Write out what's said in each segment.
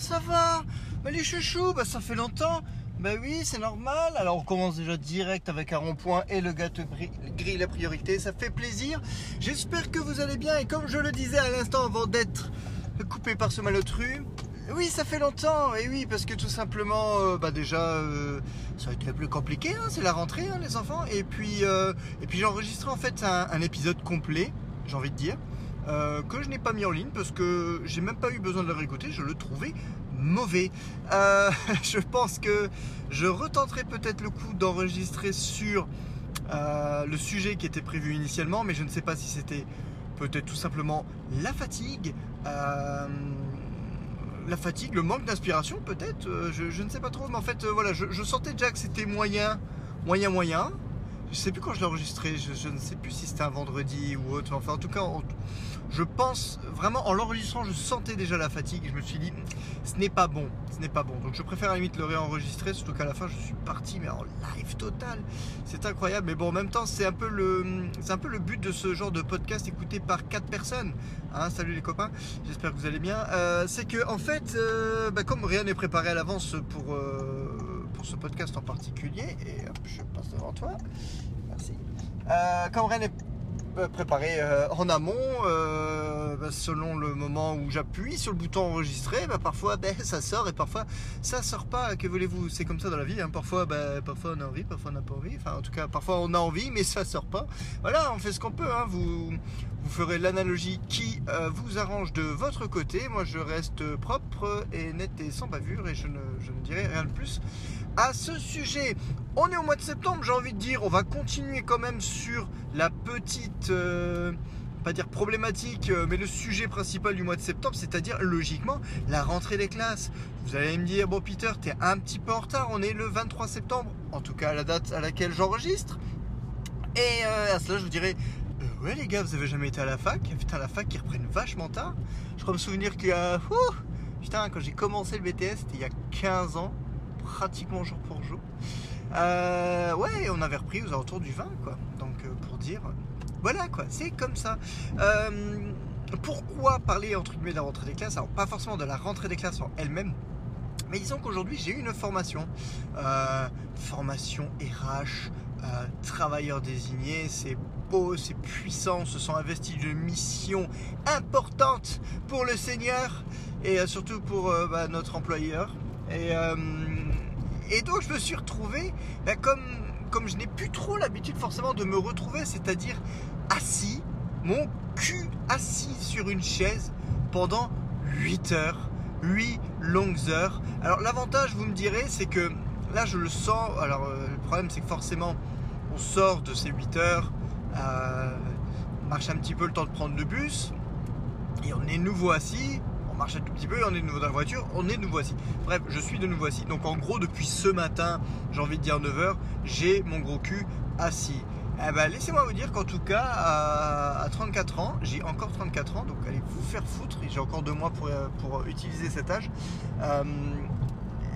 ça va bah, Les chouchous, bah, ça fait longtemps. Bah oui, c'est normal. Alors on commence déjà direct avec un rond-point et le gâteau gris la priorité. Ça fait plaisir. J'espère que vous allez bien. Et comme je le disais à l'instant avant d'être coupé par ce malotru, oui, ça fait longtemps. Et oui, parce que tout simplement, euh, bah déjà, euh, ça a été plus compliqué. Hein, c'est la rentrée, hein, les enfants. Et puis, euh, et puis j'ai enregistré en fait un épisode complet, j'ai envie de dire. Euh, que je n'ai pas mis en ligne parce que j'ai même pas eu besoin de le réécouter, je le trouvais mauvais. Euh, je pense que je retenterai peut-être le coup d'enregistrer sur euh, le sujet qui était prévu initialement, mais je ne sais pas si c'était peut-être tout simplement la fatigue. la fatigue, le manque d'inspiration peut-être, je, ne sais pas trop, mais en fait voilà, je, sentais déjà que c'était moyen, moyen, moyen. Je sais plus quand je l'ai enregistré, je, ne sais plus si c'était un vendredi ou autre. Enfin, en tout cas, je pense vraiment en l'enregistrant, je sentais déjà la fatigue. Je me suis dit, ce n'est pas bon, ce n'est pas bon. Donc je préfère à la limite le réenregistrer, surtout qu'à la fin, je suis parti, mais en live total. C'est incroyable. Mais bon, en même temps, c'est un peu le, un peu le but de ce genre de podcast écouté par quatre personnes. Hein, salut les copains, j'espère que vous allez bien. Euh, c'est que en fait, euh, bah, comme rien n'est préparé à l'avance pour euh, pour ce podcast en particulier, et hop, je passe devant toi. Merci. Comme rien n'est préparé euh, en amont, euh, bah, selon le moment où j'appuie sur le bouton enregistrer, bah, parfois ben, ça sort et parfois ça sort pas. Que voulez-vous? C'est comme ça dans la vie. Hein. Parfois, ben, parfois on a envie, parfois on n'a pas envie. Enfin, en tout cas, parfois on a envie, mais ça sort pas. Voilà, on fait ce qu'on peut. Hein. Vous, ferez l'analogie qui vous arrange de votre côté. Moi, je reste propre et net et sans bavure et je ne dirai rien de plus à ce sujet. On est au mois de septembre, j'ai envie de dire, on va continuer quand même sur la petite, euh, pas dire problématique, euh, mais le sujet principal du mois de septembre, c'est-à-dire logiquement la rentrée des classes. Vous allez me dire, bon Peter, t'es un petit peu en retard, on est le 23 septembre, en tout cas la date à laquelle j'enregistre. Et euh, à cela, je vous dirais, ouais les gars, vous avez jamais été à la fac Putain, la fac, ils reprennent vachement tard. Je crois me souvenir qu'il y a... putain, quand j'ai commencé le BTS, c'était il y a 15 ans pratiquement jour pour jour. Euh, ouais, on avait repris aux alentours du 20, quoi. Donc, euh, pour dire, voilà, quoi, c'est comme ça. Euh, pourquoi parler, entre guillemets, de la rentrée des classes? Alors, pas forcément de la rentrée des classes en elle-même, mais disons qu'aujourd'hui, j'ai eu une formation. formation RH, travailleur désigné, c'est beau, c'est puissant, on se sent investi d'une mission importante pour le Seigneur et surtout pour bah, notre employeur. Et et donc je me suis retrouvé, ben, comme, comme je n'ai plus trop l'habitude forcément de me retrouver, c'est-à-dire assis, mon cul assis sur une chaise pendant 8 heures, 8 longues heures. Alors l'avantage, vous me direz, c'est que là je le sens, alors euh, le problème c'est que forcément on sort de ces 8 heures, euh, marche un petit peu le temps de prendre le bus, et on est nouveau assis, marche un tout petit peu, on est de nouveau dans la voiture, on est de nouveau assis. Bref, je suis de nouveau assis. Donc en gros, depuis ce matin, j'ai envie de dire 9h, j'ai mon gros cul assis. Eh ben, laissez-moi vous dire qu'en tout cas, à, 34 ans, j'ai encore 34 ans, donc allez vous faire foutre, j'ai encore deux mois pour, euh, utiliser cet âge. Euh,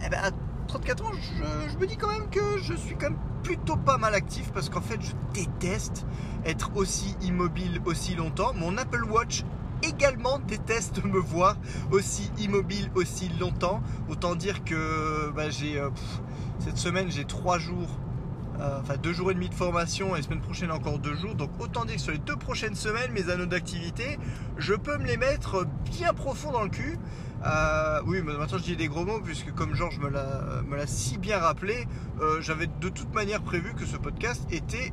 eh ben, à 34 ans, je, je, me dis quand même que je suis quand même plutôt pas mal actif parce qu'en fait, je déteste être aussi immobile aussi longtemps. Mon Apple Watch également déteste me voir aussi immobile aussi longtemps. Autant dire que bah, j'ai euh, cette semaine j'ai trois jours, euh, enfin deux jours et demi de formation et semaine prochaine encore deux jours. Donc autant dire que sur les deux prochaines semaines, mes anneaux d'activité, je peux me les mettre bien profond dans le cul. Euh, oui, mais maintenant je dis des gros mots puisque comme Georges me l'a si bien rappelé, j'avais de toute manière prévu que ce podcast était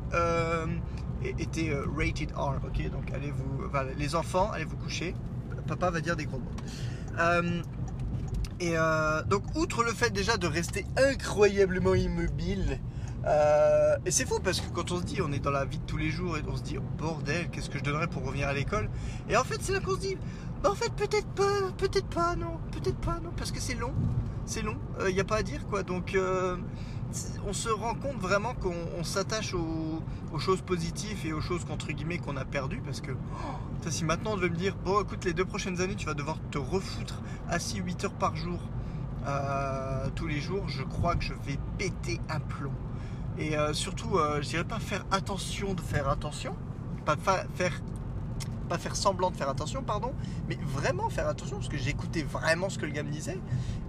était euh, rated R. Ok, donc allez vous, les enfants, allez vous coucher. Papa va dire des gros mots. Euh, et euh, donc, outre le fait déjà de rester incroyablement immobile, et c'est fou parce que quand on se dit, on est dans la vie de tous les jours et on se dit, oh, bordel, qu'est-ce que je donnerais pour revenir à l'école? Et en fait, c'est là qu'on se dit, bah, en fait, peut-être pas, peut-être pas, non, peut-être pas, non, parce que c'est long, c'est long, il n'y a pas à dire quoi. Donc, on se rend compte vraiment qu'on s'attache aux, choses positives et aux choses contre guillemets qu'on a perdues parce que oh, si maintenant on devait me dire bon écoute les deux prochaines années tu vas devoir te refoutre assis 8 heures par jour euh, tous les jours je crois que je vais péter un plomb et euh, surtout euh, je dirais pas faire attention de faire attention pas faire pas faire semblant de faire attention, pardon, mais vraiment faire attention parce que j'écoutais vraiment ce que le gars me disait.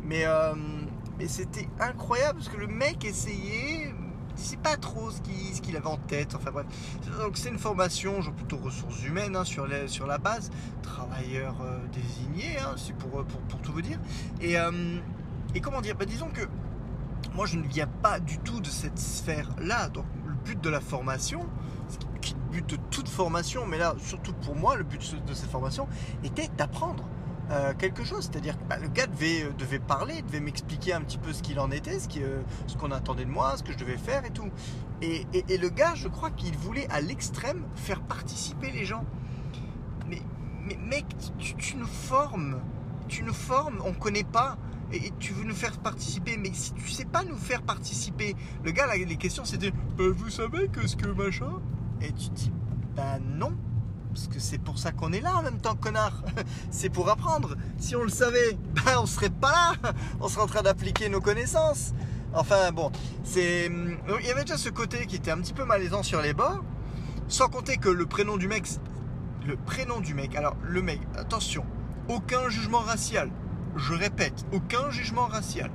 Mais, euh, mais c'était incroyable parce que le mec essayait, je sais pas trop ce qu'il avait en tête. Enfin bref, donc c'est une formation, genre plutôt ressources humaines hein, sur, la base, travailleurs euh, désignés, hein, c'est pour, pour, tout vous dire. Et, euh, et comment dire? Bah, Disons que moi je ne viens pas du tout de cette sphère-là. Donc le but de la formation, qui le but de toute formation, mais là surtout pour moi, le but de cette formation était d'apprendre. Euh, quelque chose, c'est-à-dire que bah, le gars devait, euh, devait parler, devait m'expliquer un petit peu ce qu'il en était, ce euh, qu'on attendait de moi, ce que je devais faire et tout. Et, et, le gars, je crois qu'il voulait à l'extrême faire participer les gens. Mais, mais mec, tu, tu, nous formes, tu nous formes, on connaît pas. Et tu veux nous faire participer, mais si tu sais pas nous faire participer, le gars, là, les questions c'était bah, Vous savez que ce que machin? Et tu dis Bah non, parce que c'est pour ça qu'on est là en même temps, connard. c'est pour apprendre. Si on le savait, bah, on serait pas là. On serait en train d'appliquer nos connaissances. Enfin bon, c'est. Il y avait déjà ce côté qui était un petit peu malaisant sur les bords. Sans compter que le prénom du mec. Le prénom du mec. Alors, le mec, attention, aucun jugement racial je répète, aucun jugement racial.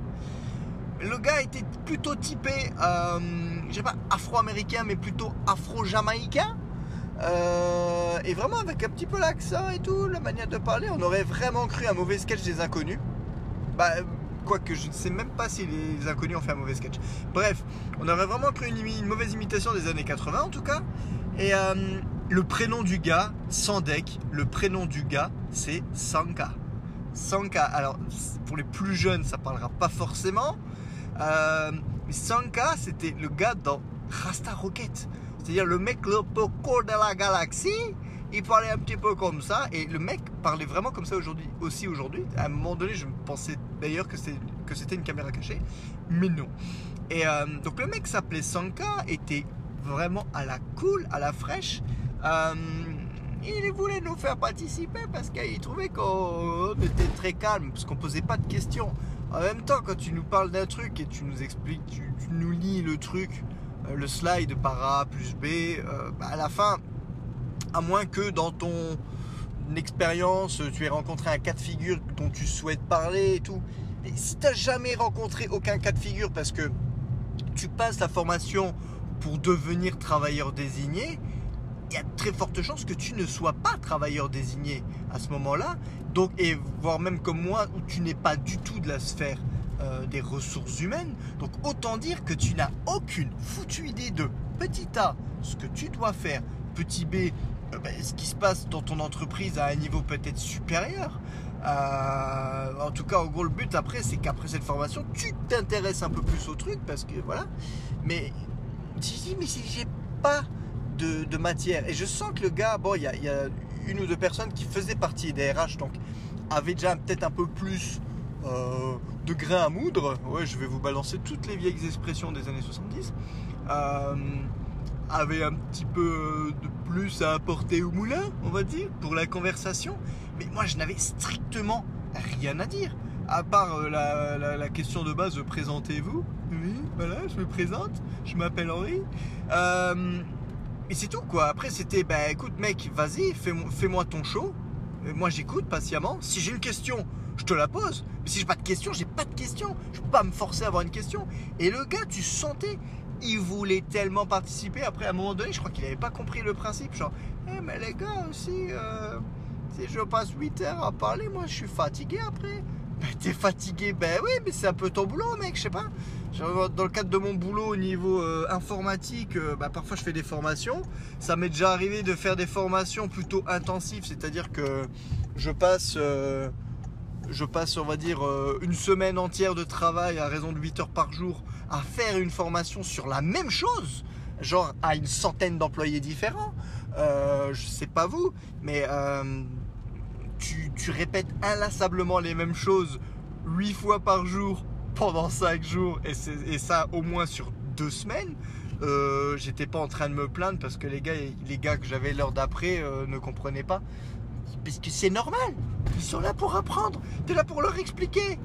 Le gars était plutôt typé, euh, je pas, afro-américain, mais plutôt afro-jamaïcain. Euh, et vraiment avec un petit peu l'accent et tout, la manière de parler, on aurait vraiment cru un mauvais sketch des inconnus. Bah, quoique je ne sais même pas si les inconnus ont fait un mauvais sketch. Bref, on aurait vraiment cru une, mauvaise imitation des années 80 en tout cas. Et euh, le prénom du gars, Sandek, le prénom du gars, c'est Sanka. Sanka, alors pour les plus jeunes, ça parlera pas forcément. Euh, mais Sanka, c'était le gars dans Rasta Rocket. C'est-à-dire le mec le court de la galaxie. Il parlait un petit peu comme ça. Et le mec parlait vraiment comme ça aujourd'hui, aussi aujourd'hui. À un moment donné, je pensais d'ailleurs que c'était une caméra cachée. Mais non. Et euh, donc le mec s'appelait Sanka, était vraiment à la cool, à la fraîche. Euh, il voulait nous faire participer parce qu'il trouvait qu'on était très calme, parce qu'on posait pas de questions. En même temps, quand tu nous parles d'un truc et tu nous expliques, tu, nous lis le truc, le slide par A plus B, euh, bah, à la fin, à moins que dans ton expérience, tu aies rencontré un cas de figure dont tu souhaites parler et tout. Si tu n'as jamais rencontré aucun cas de figure parce que tu passes la formation pour devenir travailleur désigné, il y a très fortes chances que tu ne sois pas travailleur désigné à ce moment-là. Donc, et voire même comme moi, où tu n'es pas du tout de la sphère euh, des ressources humaines. Donc, autant dire que tu n'as aucune foutue idée de petit A, ce que tu dois faire, petit B, euh, ben, ce qui se passe dans ton entreprise à un niveau peut-être supérieur. Euh, en tout cas, en gros, le but après, c'est qu'après cette formation, tu t'intéresses un peu plus au truc parce que voilà. Mais si j'ai pas de, matière. Et je sens que le gars, bon, il y a, une ou deux personnes qui faisaient partie des RH, donc avaient déjà peut-être un peu plus euh, de grain à moudre. Ouais, je vais vous balancer toutes les vieilles expressions des années 70. Euh, avait un petit peu de plus à apporter au moulin, on va dire, pour la conversation. Mais moi, je n'avais strictement rien à dire. À part euh, la, question de base, présentez-vous. Oui, voilà, je me présente. Je m'appelle Henri. Euh, et c'est tout quoi. Après c'était, bah écoute mec, vas-y, fais-moi ton show. moi j'écoute patiemment. Si j'ai une question, je te la pose. Mais si j'ai pas de question, j'ai pas de question. Je peux pas me forcer à avoir une question. Et le gars, tu sentais, il voulait tellement participer. Après, à un moment donné, je crois qu'il avait pas compris le principe. Genre, eh mais les gars aussi, euh, si je passe 8 heures à parler, moi je suis fatigué après. Ben, t'es fatigué, ben oui, mais c'est un peu ton boulot, mec, je sais pas. Dans le cadre de mon boulot au niveau euh, informatique, euh, bah, parfois je fais des formations. Ça m'est déjà arrivé de faire des formations plutôt intensives, c'est-à-dire que je passe, je passe, on va dire, une semaine entière de travail à raison de 8 heures par jour à faire une formation sur la même chose, genre à une centaine d'employés différents. je sais pas vous, mais tu, tu répètes inlassablement les mêmes choses 8 fois par jour pendant 5 jours et, ça au moins sur 2 semaines, euh, j'étais pas en train de me plaindre parce que les gars, les gars que j'avais l'heure d'après euh, ne comprenaient pas. Parce que c'est normal, ils sont là pour apprendre, tu es là pour leur expliquer.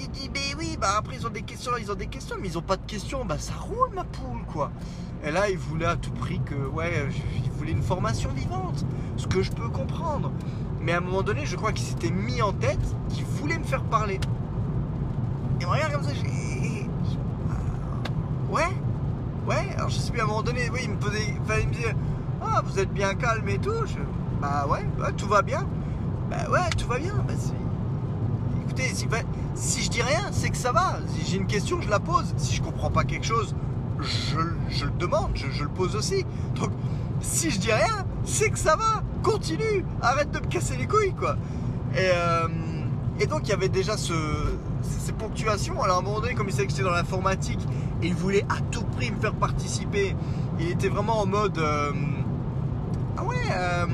Il dit, mais oui, bah après ils ont des questions, ils ont des questions, mais ils ont pas de questions, bah ça roule ma poule quoi. Et là, il voulait à tout prix que, ouais, il voulait une formation vivante, ce que je peux comprendre. Mais à un moment donné, je crois qu'il s'était mis en tête qu'il voulait me faire parler. Et regarde comme ça, j'ai. Ouais, ouais. Alors je sais plus, à un moment donné, oui, il me posait. Il me disait Ah, vous êtes bien calme et tout. Bah ouais, tout va bien. Bah ouais, tout va bien. Bah, écoutez, si, si je dis rien, c'est que ça va. Si j'ai une question, je la pose. Si je comprends pas quelque chose, je, le demande, je, le pose aussi. Donc, si je dis rien, c'est que ça va. Continue, arrête de me casser les couilles, quoi. Et, euh, donc, il y avait déjà ce, ces ponctuations. Alors, à un moment donné, comme il savait que j'étais dans l'informatique et il voulait à tout prix me faire participer, il était vraiment en mode. Euh, ah ouais, euh,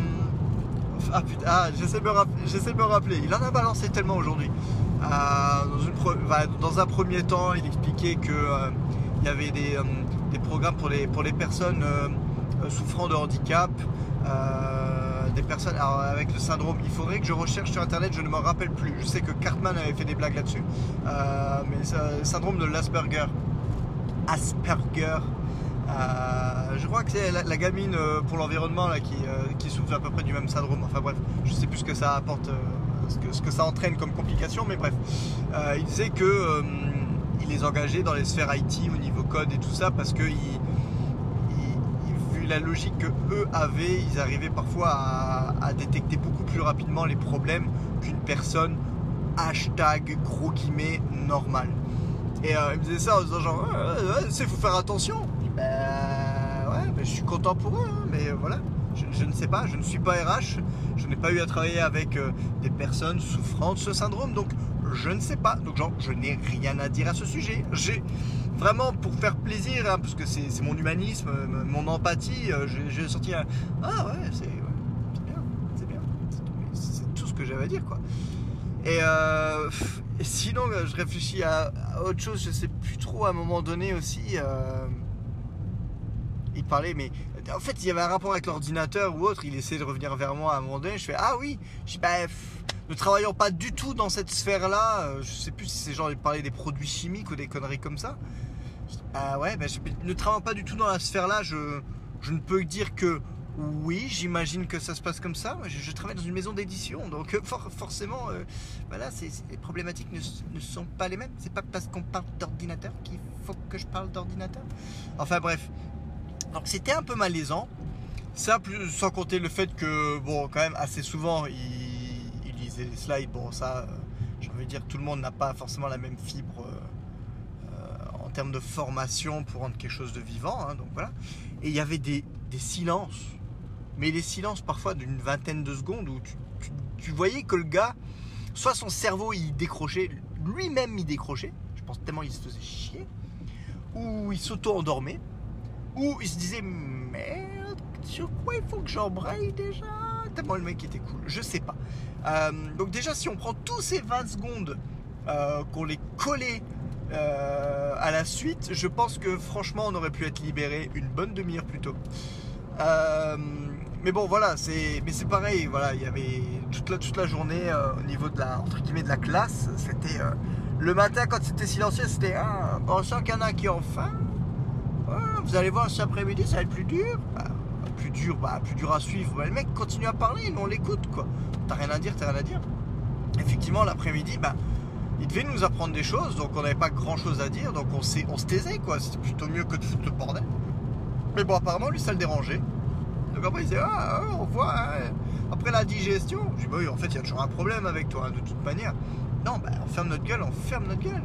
ah putain, ah, j'essaie de, me rappeler. Il en a balancé tellement aujourd'hui. dans, un premier temps, il expliquait que il y avait des, euh, programmes pour les, personnes euh, euh, souffrant de handicap, des personnes avec le syndrome. Il faudrait que je recherche sur internet, je ne me rappelle plus. Je sais que Cartman avait fait des blagues là-dessus. mais syndrome de l'Asperger. Asperger. Je crois que c'est la, gamine pour l'environnement qui, qui, souffre à peu près du même syndrome. Enfin bref, je sais plus ce que ça apporte, ce, que, ça entraîne comme complication, mais bref. il disait que il les engageait dans les sphères IT au niveau code et tout ça parce que vu la logique que eux avaient, ils arrivaient parfois à, détecter beaucoup plus rapidement les problèmes qu'une personne hashtag gros guillemets normal. Et euh, il me disait ça en disant genre ouais, il faut faire attention. Je suis content pour eux, hein, mais voilà. Je, ne sais pas, je ne suis pas RH, je n'ai pas eu à travailler avec euh, des personnes souffrant de ce syndrome, donc je ne sais pas. Donc, genre, je n'ai rien à dire à ce sujet. J'ai vraiment pour faire plaisir, hein, parce que c'est mon humanisme, euh, mon empathie, euh, j'ai sorti un Ah ouais, c'est bien, c'est bien. C'est tout ce que j'avais à dire, quoi. Et, sinon, je réfléchis à, autre chose, je sais plus trop à un moment donné aussi. Parlait, mais en fait, il y avait un rapport avec l'ordinateur ou autre. Il essayait de revenir vers moi à un moment donné. Je fais Ah oui, je dis Bah ne travaillant pas du tout dans cette sphère-là, euh, je sais plus si c'est genre de parler des produits chimiques ou des conneries comme ça. Ah ouais, ben, ne travaillant pas du tout dans la sphère-là, je, je ne peux dire que oui, j'imagine que ça se passe comme ça. Je, je travaille dans une maison d'édition, donc euh, forcément, euh, voilà, les problématiques ne, ne, sont pas les mêmes. C'est pas parce qu'on parle d'ordinateur qu'il faut que je parle d'ordinateur. Enfin bref, donc c'était un peu malaisant. Ça, sans compter le fait que, bon, quand même, assez souvent, il les slides, bon ça, euh, j'ai envie de dire, tout le monde n'a pas forcément la même fibre euh, euh, en termes de formation pour rendre quelque chose de vivant. Hein, donc voilà. Et il y avait des, silences, mais des silences parfois d'une vingtaine de secondes où tu, voyais que le gars, soit son cerveau il décrochait, lui-même il décrochait, je pense tellement il se faisait chier, ou il s'auto-endormait, ou il se disait merde, sur quoi il faut que j'embraye déjà? Tellement le mec était cool, je sais pas. Euh, donc déjà, si on prend tous ces 20 secondes euh, qu'on les collait euh, à la suite, je pense que franchement, on aurait pu être libéré une bonne demi-heure plus tôt. mais bon, voilà, c'est mais c'est pareil. Voilà, il y avait toute la, toute la journée au niveau de la entre guillemets de la classe. C'était le matin quand c'était silencieux, c'était ah, bon, sent qu'il y en a qui ont faim. Ah, vous allez voir cet après-midi, ça va être plus dur. Bah, plus dur, bah, plus dur à suivre. Bah, le mec continue à parler, mais on l'écoute quoi. T'as rien à dire, t'as rien à dire. Effectivement, l'après-midi, bah, il devait nous apprendre des choses, donc on n'avait pas grand chose à dire, donc on, on se taisait quoi. C'était plutôt mieux que de foutre le bordel. Mais bon, apparemment, lui, ça le dérangeait. Donc après, il disait, ah, ah on voit, hein. après la digestion. Je dis, bah oui, en fait, il y a toujours un problème avec toi, hein, de toute manière. Non, bah, on ferme notre gueule, on ferme notre gueule.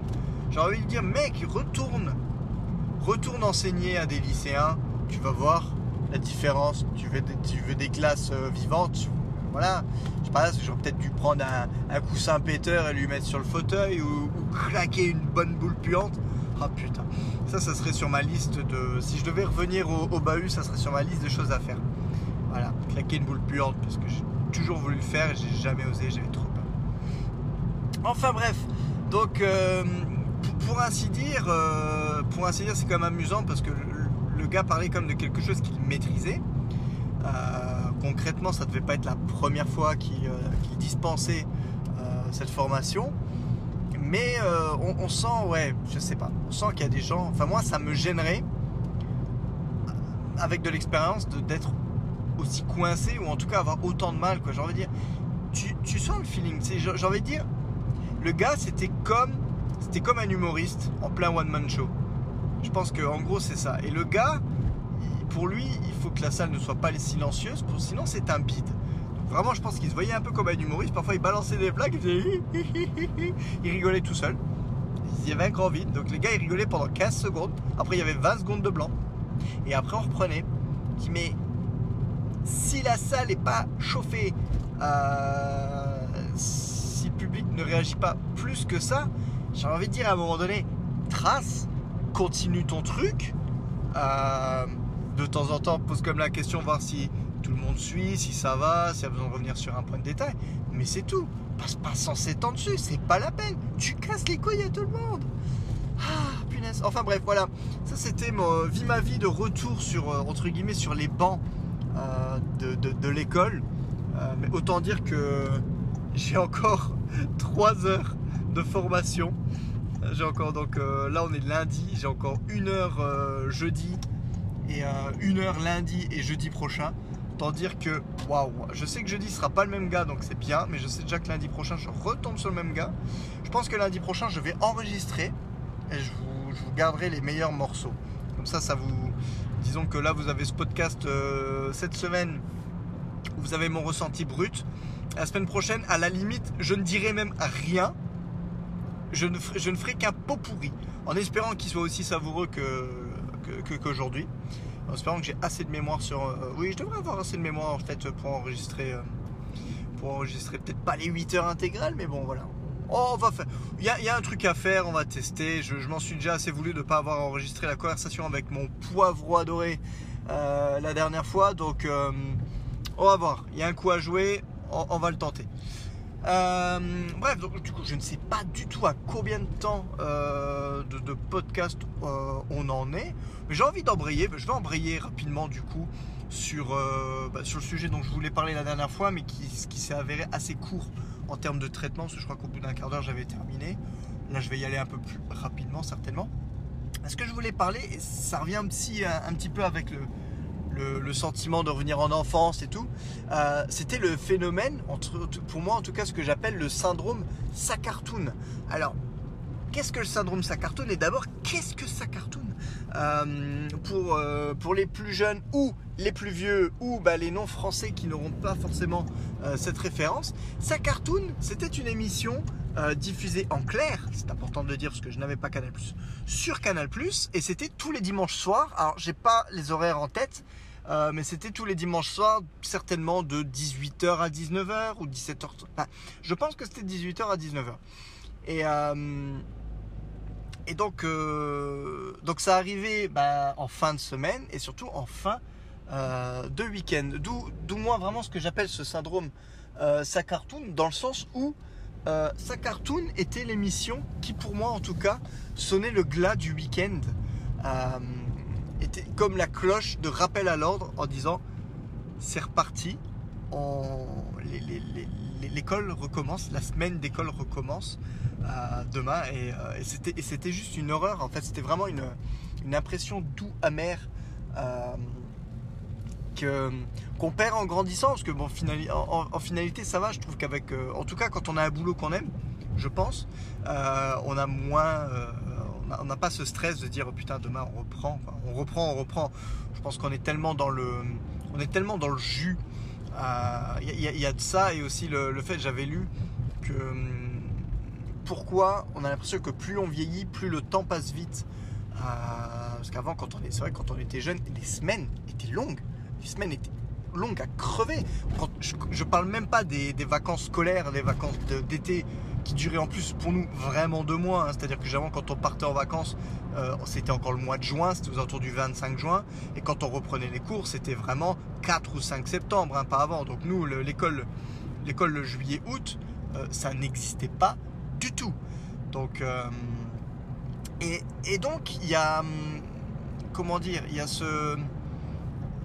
J'ai envie de dire, mec, retourne. Retourne enseigner à des lycéens, tu vas voir, la différence. Tu veux, des classes euh, vivantes, voilà. Je sais pas, j'aurais peut-être dû prendre un, coussin péteur et lui mettre sur le fauteuil ou, claquer une bonne boule puante. Ah putain, ça, ça serait sur ma liste de. Si je devais revenir au, bahut, ça serait sur ma liste de choses à faire. Voilà, claquer une boule puante parce que j'ai toujours voulu le faire et j'ai jamais osé, j'avais trop peur. Enfin bref, donc euh, pour, ainsi dire, euh, dire, c'est quand même amusant parce que le gars parlait comme de quelque chose qu'il maîtrisait. Euh, concrètement, ça devait pas être la première fois qu'il euh, dispensait cette formation. Mais on, sent, ouais, je sais pas, on sent qu'il y a des gens. Enfin, moi, ça me gênerait avec de l'expérience, d'être aussi coincé ou en tout cas avoir autant de mal. Quoi. J'ai dire, tu, tu sens le feeling. J'ai envie de dire, le gars, c'était comme, c'était comme un humoriste en plein one-man show. Je pense que en gros, c'est ça. Et le gars, pour lui, il faut que la salle ne soit pas silencieuse, sinon c'est un bide. vraiment, je pense qu'il se voyait un peu comme un humoriste. Parfois, il balançait des blagues, il, faisait... il rigolait tout seul. Il y avait un grand vide. Donc les gars, ils rigolaient pendant 15 secondes. Après, il y avait 20 secondes de blanc. Et après, on reprenait. mais si la salle n'est pas chauffée, euh, si le public ne réagit pas plus que ça, j'ai envie de dire à un moment donné, trace, continue ton truc. Euh, de temps en temps, pose comme la question, voir si tout le monde suit, si ça va, s'il y a besoin de revenir sur un point de détail. Mais c'est tout. Passe pas sans ans dessus, c'est pas la peine. Tu casses les couilles à tout le monde. Ah, punaise. Enfin bref, voilà. Ça c'était mon vie ma vie de retour sur euh, entre guillemets sur les bancs euh, de, l'école. Euh, mais autant dire que j'ai encore 3 heures de formation. J'ai encore donc là on est lundi, j'ai encore une heure jeudi et une heure lundi et jeudi prochain. Autant dire que waouh, je sais que jeudi sera pas le même gars donc c'est bien, mais je sais déjà que lundi prochain je retombe sur le même gars. Je pense que lundi prochain je vais enregistrer et je vous garderai les meilleurs morceaux. Comme ça, ça vous, Disons que là, vous avez ce podcast euh, cette semaine où vous avez mon ressenti brut. La semaine prochaine, à la limite, je ne dirai même rien. Je ne, ferai, qu'un pot pourri. En espérant qu'il soit aussi savoureux que, qu'aujourd'hui. en espérant que j'ai assez de mémoire sur. Euh, oui, je devrais avoir assez de mémoire en fait pour enregistrer. Euh, pour enregistrer peut-être pas les 8 heures intégrales, mais bon, voilà. Oh, on va faire. Il y, a, un truc à faire, on va tester. Je, m'en suis déjà assez voulu de ne pas avoir enregistré la conversation avec mon poivreau adoré euh, la dernière fois. Donc, euh, on va voir. Il y a un coup à jouer, on, va le tenter. Euh, bref, donc, du coup, je ne sais pas du tout à combien de temps de, podcast on en est. Mais j'ai envie d'embrayer. Je vais embrayer rapidement, du coup, sur, bah, sur le sujet dont je voulais parler la dernière fois, mais qui, s'est avéré assez court en termes de traitement, parce que je crois qu'au bout d'un quart d'heure, j'avais terminé. Là, je vais y aller un peu plus rapidement, certainement. Ce que je voulais parler, ça revient aussi un, petit peu avec le, le, sentiment de revenir en enfance et tout, euh, c'était le phénomène, pour moi en tout cas, ce que j'appelle le syndrome Sakartoon. Alors, qu'est-ce que le syndrome Sakartoon Et d'abord, qu'est-ce que Sakartoon euh, pour, euh, pour les plus jeunes ou les plus vieux ou bah, les non-français qui n'auront pas forcément cette référence, Sakartoon, c'était une émission diffusée en clair, c'est important de le dire parce que je n'avais pas Canal+, sur Canal+, et c'était tous les dimanches soirs, alors j'ai pas les horaires en tête, mais c'était tous les dimanches soirs, certainement de 18h à 19h ou 17h. je pense que c'était 18h à 19h. Et, et donc, euh, donc ça arrivait bah, en fin de semaine et surtout en fin euh, de week-end. D'où moi vraiment ce que j'appelle ce syndrome euh, cartoon dans le sens où euh, cartoon était l'émission qui pour moi en tout cas sonnait le glas du week-end. Euh, était comme la cloche de rappel à l'ordre en disant c'est reparti, l'école recommence, la semaine d'école recommence demain. Euh, et, c'était juste une horreur en fait. C'était vraiment une, impression doux amère euh, qu'on perd en grandissant. Parce que bon en, finalité ça va. Je trouve qu'avec euh, en tout cas quand on a un boulot qu'on aime je pense on a moins on n'a pas ce stress de dire oh, putain demain on reprend on reprend on reprend je pense qu'on est tellement dans le on est tellement dans le jus il y, a de ça et aussi le, fait j'avais lu que hum, pourquoi on a l'impression que plus on vieillit, plus le temps passe vite. Euh, parce qu'avant, quand on est, c'est quand on était jeune, les semaines étaient longues. Les semaines étaient longues à crever. je, parle même pas des, vacances scolaires, des vacances d'été qui duraient en plus pour nous vraiment deux mois. Hein. C'est-à-dire que avant, quand on partait en vacances, euh, c'était encore le mois de juin, c'était aux alentours du 25 juin. Et quand on reprenait les cours, c'était vraiment 4 ou 5 septembre, hein, pas avant. Donc nous, l'école, l'école le juillet-août, euh, ça n'existait pas du tout. Donc, euh, et, donc, il y a, hum, comment dire, il y a ce,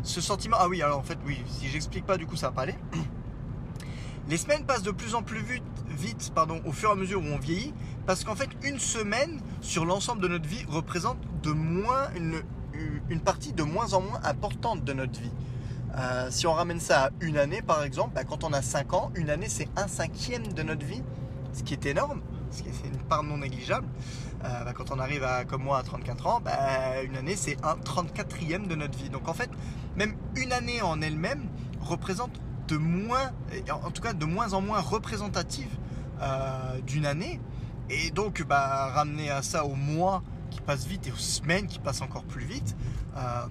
ce sentiment. Ah oui, alors en fait, oui, si j'explique pas, du coup, ça va pas aller. Les semaines passent de plus en plus vite, vite pardon, au fur et à mesure où on vieillit, parce qu'en fait, une semaine sur l'ensemble de notre vie représente de moins une, une partie de moins en moins importante de notre vie. Euh, si on ramène ça à une année, par exemple, bah, quand on a 5 ans, une année, c'est un cinquième de notre vie, ce qui est énorme, ce qui est une part non négligeable. Euh, bah, quand on arrive à, comme moi à 34 ans, bah, une année, c'est un 34e de notre vie. Donc en fait, même une année en elle-même représente de moins, en tout cas de moins en moins représentative euh, d'une année. Et donc, ramener à ça au mois qui passe vite et aux semaines qui passent encore plus vite.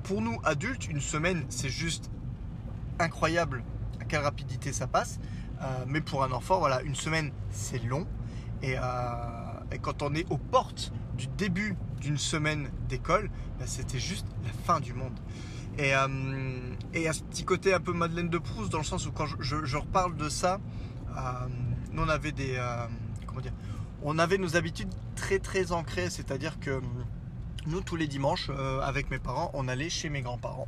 pour nous adultes, une semaine, c'est juste incroyable à quelle rapidité ça passe. Euh, mais pour un enfant, voilà, une semaine, c'est long. Euh, quand on est aux portes du début d'une semaine d'école, ben, c'était juste la fin du monde. Et, euh, et à ce petit côté un peu Madeleine de Proust, dans le sens où quand je, reparle de ça, nous on avait des. comment dire On avait nos habitudes très très ancrées, c'est-à-dire que nous, tous les dimanches, avec mes parents, on allait chez mes grands-parents.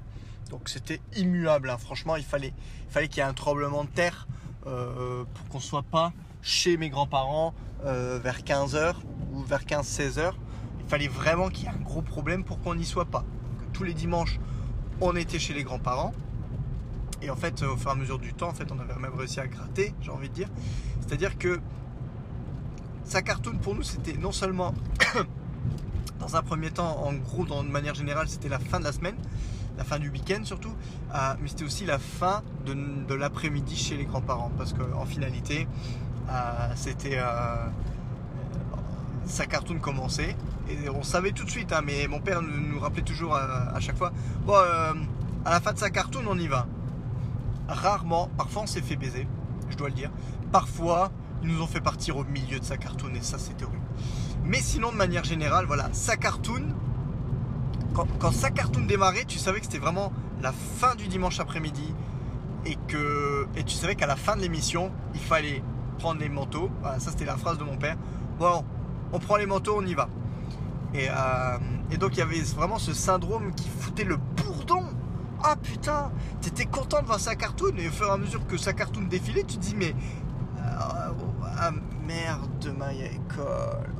Donc c'était immuable. Hein. Franchement, il fallait, il fallait qu'il y ait un tremblement de terre euh, pour qu'on soit pas chez mes grands-parents euh, vers 15h ou vers 15-16h. Il fallait vraiment qu'il y ait un gros problème pour qu'on n'y soit pas. tous les dimanches, on était chez les grands-parents. Et en fait, au fur et à mesure du temps, en fait, on avait même réussi à gratter, j'ai envie de dire. C'est-à-dire que sa cartoon pour nous, c'était non seulement dans un premier temps, en gros, dans, de manière générale, c'était la fin de la semaine la fin du week-end surtout, euh, mais c'était aussi la fin de, l'après-midi chez les grands-parents, parce qu'en finalité, c'était euh, sa cartoon commençait, et on savait tout de suite, hein, mais mon père nous, rappelait toujours à, chaque fois, bon, à la fin de sa cartoon, on y va. Rarement, parfois on s'est fait baiser, je dois le dire. Parfois, ils nous ont fait partir au milieu de sa cartoon, et ça c'était horrible. Mais sinon, de manière générale, voilà, sa cartoon, quand, sa cartoon démarrait, tu savais que c'était vraiment la fin du dimanche après-midi et que et tu savais qu'à la fin de l'émission, il fallait prendre les manteaux. ça, c'était la phrase de mon père. Bon, on prend les manteaux, on y va. Et, euh, et donc, il y avait vraiment ce syndrome qui foutait le bourdon. Ah putain, t'étais content de voir sa cartoon et au fur et à mesure que sa cartoon défilait, tu te dis mais euh, ah merde de ma école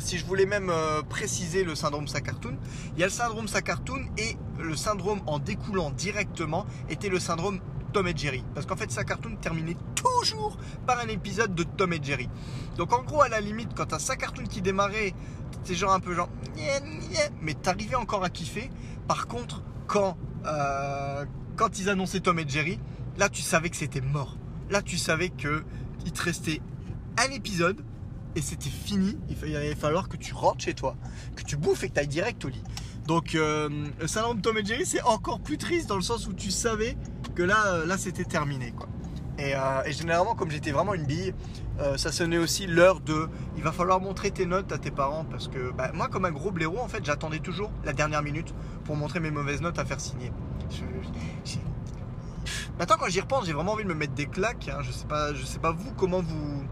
si je voulais même euh, préciser le syndrome Sakartoon, il y a le syndrome Sakartoon et le syndrome en découlant directement était le syndrome Tom et Jerry. Parce qu'en fait, Sakartoon terminait toujours par un épisode de Tom et Jerry. Donc en gros, à la limite, quand t'as Sakartoon qui démarrait, t'étais genre un peu genre, mais t'arrivais encore à kiffer. Par contre, quand, euh, quand ils annonçaient Tom et Jerry, là tu savais que c'était mort. Là tu savais que il te restait un épisode et c'était fini. Il allait falloir que tu rentres chez toi, que tu bouffes et que tu ailles direct au lit. Donc euh, le salon de Tom et Jerry, c'est encore plus triste dans le sens où tu savais euh, là c'était terminé. Euh, et, généralement, comme j'étais vraiment une bille, ça sonnait aussi l'heure de il va falloir montrer tes notes à tes parents parce que bah, moi, comme un gros blaireau, en fait, j'attendais toujours la dernière minute pour montrer mes mauvaises notes à faire signer. Maintenant, quand j'y repense, j'ai vraiment envie de me mettre des claques. Hein. Je sais pas, je sais pas vous comment vous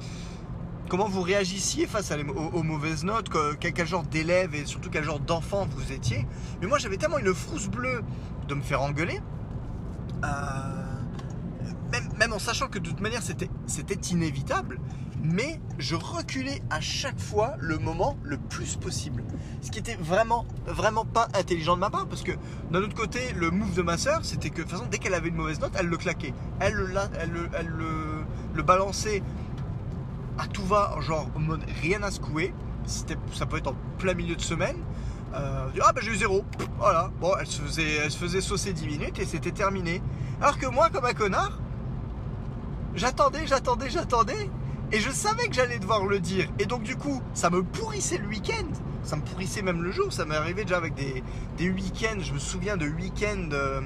comment vous réagissiez face aux, mauvaises notes, quel, genre d'élève et surtout quel genre d'enfant vous étiez. Mais moi j'avais tellement une frousse bleue de me faire engueuler, euh, même, en sachant que de toute manière c'était inévitable, mais je reculais à chaque fois le moment le plus possible. Ce qui était vraiment, vraiment pas intelligent de ma part, parce que d'un autre côté, le move de ma soeur, c'était que de toute façon, dès qu'elle avait une mauvaise note, elle le claquait. Elle, elle, elle le, le balançait à tout va, genre en mode rien à secouer. Ça peut être en plein milieu de semaine. Euh, ah ben j'ai eu zéro. Voilà. Bon, elle se faisait, elle se faisait saucer 10 minutes et c'était terminé. Alors que moi, comme un connard, j'attendais, j'attendais, j'attendais. Et je savais que j'allais devoir le dire. Et donc du coup, ça me pourrissait le week-end. Ça me pourrissait même le jour. Ça m'est arrivé déjà avec des, des week-ends. Je me souviens de week-ends, euh,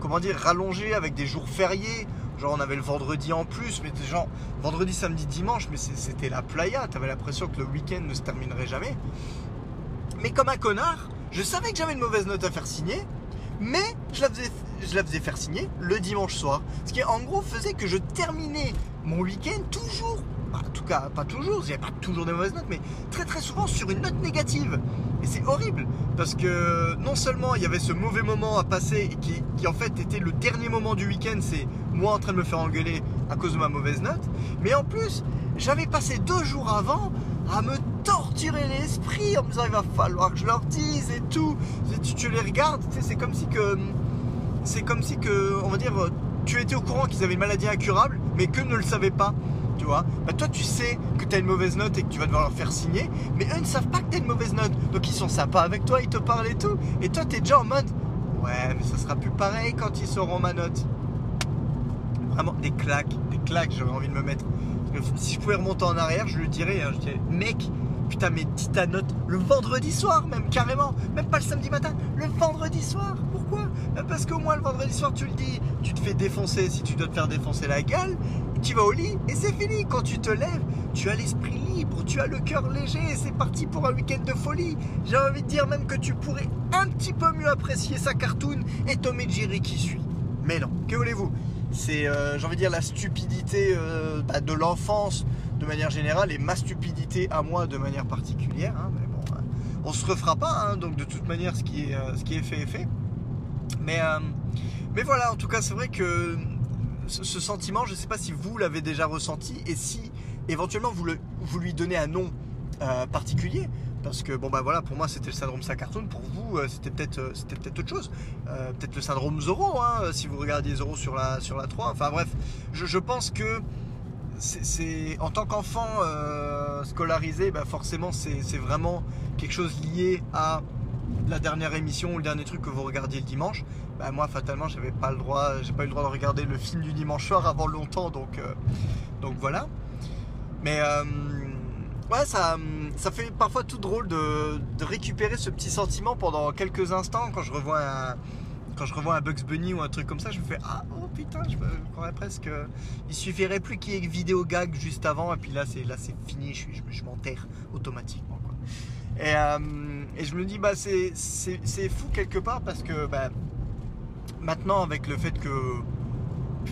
comment dire, rallongés avec des jours fériés. Genre on avait le vendredi en plus, mais genre vendredi, samedi, dimanche, mais c'était la playa. T'avais l'impression que le week-end ne se terminerait jamais. Mais comme un connard, je savais que j'avais une mauvaise note à faire signer, mais je la faisais, faire signer le dimanche soir. Ce qui en gros faisait que je terminais mon week-end toujours bah, en tout cas pas toujours, a pas toujours des mauvaises notes, mais très très souvent sur une note négative. Et c'est horrible, parce que non seulement il y avait ce mauvais moment à passer, qui en fait était le dernier moment du week-end, c'est moi en train de me faire engueuler à cause de ma mauvaise note, mais en plus, j'avais passé deux jours avant à me torturer l'esprit en me disant il va falloir que je leur dise et tout. Tu, les regardes, c'est comme si que. C'est comme si que, on va dire, tu étais au courant qu'ils avaient une maladie incurable, mais qu'eux ne le savaient pas. Tu vois bah toi tu sais que tu as une mauvaise note et que tu vas devoir leur faire signer, mais eux ne savent pas que tu as une mauvaise note. Donc ils sont sympas avec toi, ils te parlent et tout. Et toi tu es déjà en mode Ouais, mais ça sera plus pareil quand ils sauront ma note. Vraiment des claques, des claques, j'aurais envie de me mettre. Si je pouvais remonter en arrière, je le dirais, hein, mec, putain, mais dis ta note le vendredi soir, même carrément, même pas le samedi matin, le vendredi soir. Pourquoi? Bah, Parce qu'au moins le vendredi soir, tu le dis, tu te fais défoncer si tu dois te faire défoncer la gueule, tu vas au lit et c'est fini. Quand tu te lèves, tu as l'esprit libre, tu as le cœur léger et c'est parti pour un week-end de folie. J'ai envie de dire même que tu pourrais un petit peu mieux apprécier sa cartoon et Tom et Jerry qui suit. Mais non, que voulez-vous? C'est, euh, j'ai envie de dire, la stupidité euh, bah, de l'enfance de manière générale et ma stupidité à moi de manière particulière. Hein, mais hein, on se refera pas, hein, donc de toute manière, ce qui est, euh, fait est fait. Mais, voilà, en tout cas, c'est vrai que ce, sentiment, je ne sais pas si vous l'avez déjà ressenti et si éventuellement vous, le, vous lui donnez un nom particulier. Parce que bon bah voilà, pour moi c'était le syndrome Sacartoon, pour vous euh, c'était peut-être euh, c'était peut-être autre chose. Euh, peut-être le syndrome Zoro, hein, si vous regardiez Zoro sur la, sur la 3. Enfin bref, je, pense que c'est en tant qu'enfant scolarisé, bah forcément c'est vraiment quelque chose lié à la dernière émission ou le dernier truc que vous regardiez le dimanche. Bah moi fatalement j'avais pas le droit, j'ai pas eu le droit de regarder le film du dimanche soir avant longtemps, donc donc voilà. Mais ouais, ça, ça fait parfois tout drôle de, récupérer ce petit sentiment pendant quelques instants quand je revois un, quand je revois un Bugs Bunny ou un truc comme ça, je me fais ah oh putain, je me croirais presque. Il suffirait plus qu'il y ait vidéo gag juste avant et puis là c'est là c'est fini, je, m'enterre automatiquement quoi. Et, euh, et, je me dis bah c'est fou quelque part parce que bah, maintenant avec le fait que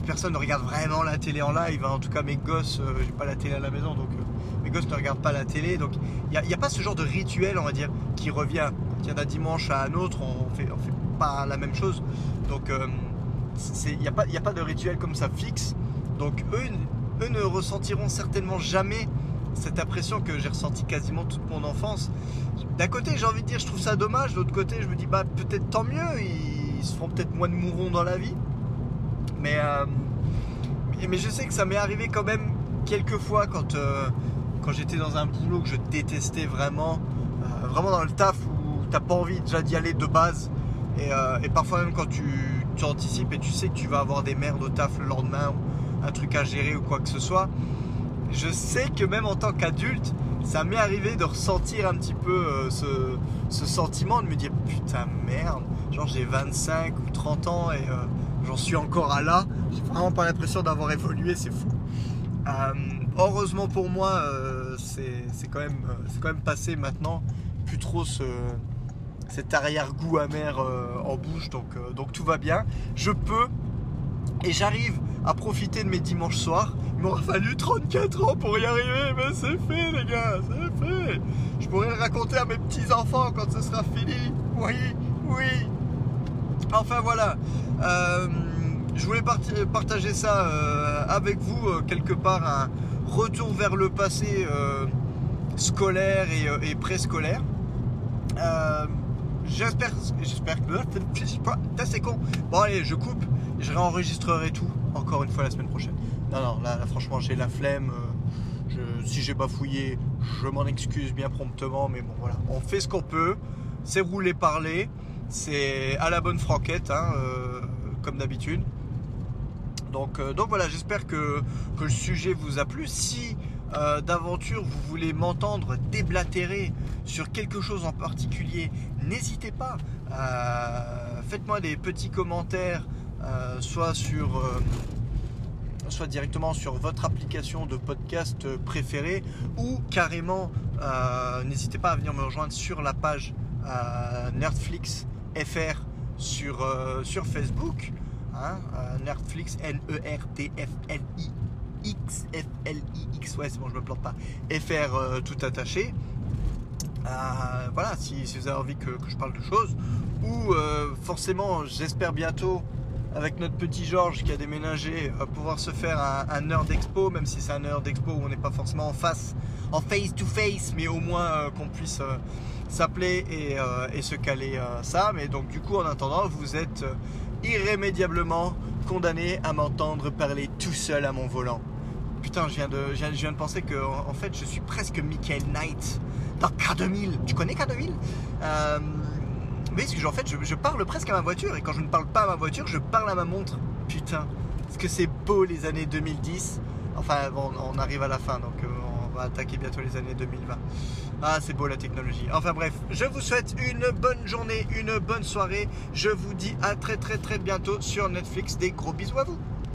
personne ne regarde vraiment la télé en live, hein, en tout cas mes gosses, euh, j'ai pas la télé à la maison donc. Euh, mes gosses ne regardent pas la télé. Donc il n'y a, pas ce genre de rituel, on va dire, qui revient. d'un dimanche à un autre, on fait, on fait pas la même chose. Donc euh, il n'y a, pas, de rituel comme ça fixe. Donc eux, eux ne ressentiront certainement jamais cette impression que j'ai ressenti quasiment toute mon enfance. D'un côté, j'ai envie de dire, je trouve ça dommage. De l'autre côté, je me dis, bah peut-être tant mieux. Ils, se feront peut-être moins de mourons dans la vie. Mais, euh, je sais que ça m'est arrivé quand même quelques fois quand, euh, quand j'étais dans un boulot que je détestais vraiment, euh, vraiment dans le taf où t'as pas envie déjà d'y aller de base. Euh, et, parfois même quand tu, tu, anticipes et tu sais que tu vas avoir des merdes au taf le lendemain ou un truc à gérer ou quoi que ce soit, je sais que même en tant qu'adulte, ça m'est arrivé de ressentir un petit peu euh, ce, ce, sentiment de me dire putain merde, genre j'ai 25 ou 30 ans et j'en suis encore à là. J'ai vraiment pas l'impression d'avoir évolué, c'est fou. Heureusement pour moi, c'est quand, même, quand même passé maintenant. Plus trop ce, cet arrière-goût amer euh, en bouche, donc, euh, donc tout va bien. Je peux et j'arrive à profiter de mes dimanches soirs. Il m'aura fallu 34 ans pour y arriver, mais c'est fait les gars, c'est fait. Je pourrais le raconter à mes petits-enfants quand ce sera fini. Oui, oui. Enfin voilà. Euh, je voulais partager ça avec vous quelque part, retour vers le passé scolaire et, euh, préscolaire. Euh, j'espère, j'espère que c'est con. Bon allez, je coupe, je réenregistrerai tout encore une fois la semaine prochaine. Non non, là, franchement j'ai la flemme. Euh, si j'ai bafouillé, je m'en excuse bien promptement, mais bon voilà, on fait ce qu'on peut. C'est rouler parler, c'est à la bonne franquette, hein, comme d'habitude. Donc, donc voilà, j'espère que, le sujet vous a plu. Si euh, d'aventure, vous voulez m'entendre déblatérer sur quelque chose en particulier, n'hésitez pas. Euh, faites-moi des petits commentaires, euh, soit directement sur votre application de podcast préférée ou carrément n'hésitez pas à venir me rejoindre sur la page sur, sur Facebook hein, Nerdflix N-E-R-T-F-L-I X, F, L, I, X, ouais, c'est bon, je me plante pas, FR euh, tout attaché. Euh, voilà, si, vous avez envie que, je parle de choses, ou euh, forcément, j'espère bientôt avec notre petit Georges qui a déménagé, euh, pouvoir se faire un, un heure d'expo, même si c'est un heure d'expo où on n'est pas forcément en face, en face to face, mais au moins euh, qu'on puisse euh, s'appeler et, euh, et se caler euh, ça. Mais donc du coup, en attendant, vous êtes euh, irrémédiablement condamné à m'entendre parler tout seul à mon volant. Putain, je viens de, je viens, penser que en fait, je suis presque Michael Knight dans K2000. Tu connais K2000 euh, parce que en fait, je, je parle presque à ma voiture et quand je ne parle pas à ma voiture, je parle à ma montre. Putain, est-ce que c'est beau les années 2010 Enfin, bon, on arrive à la fin, donc euh, on va attaquer bientôt les années 2020. Ah, c'est beau la technologie. Enfin bref, je vous souhaite une bonne journée, une bonne soirée. Je vous dis à très très très bientôt sur Netflix. Des gros bisous à vous.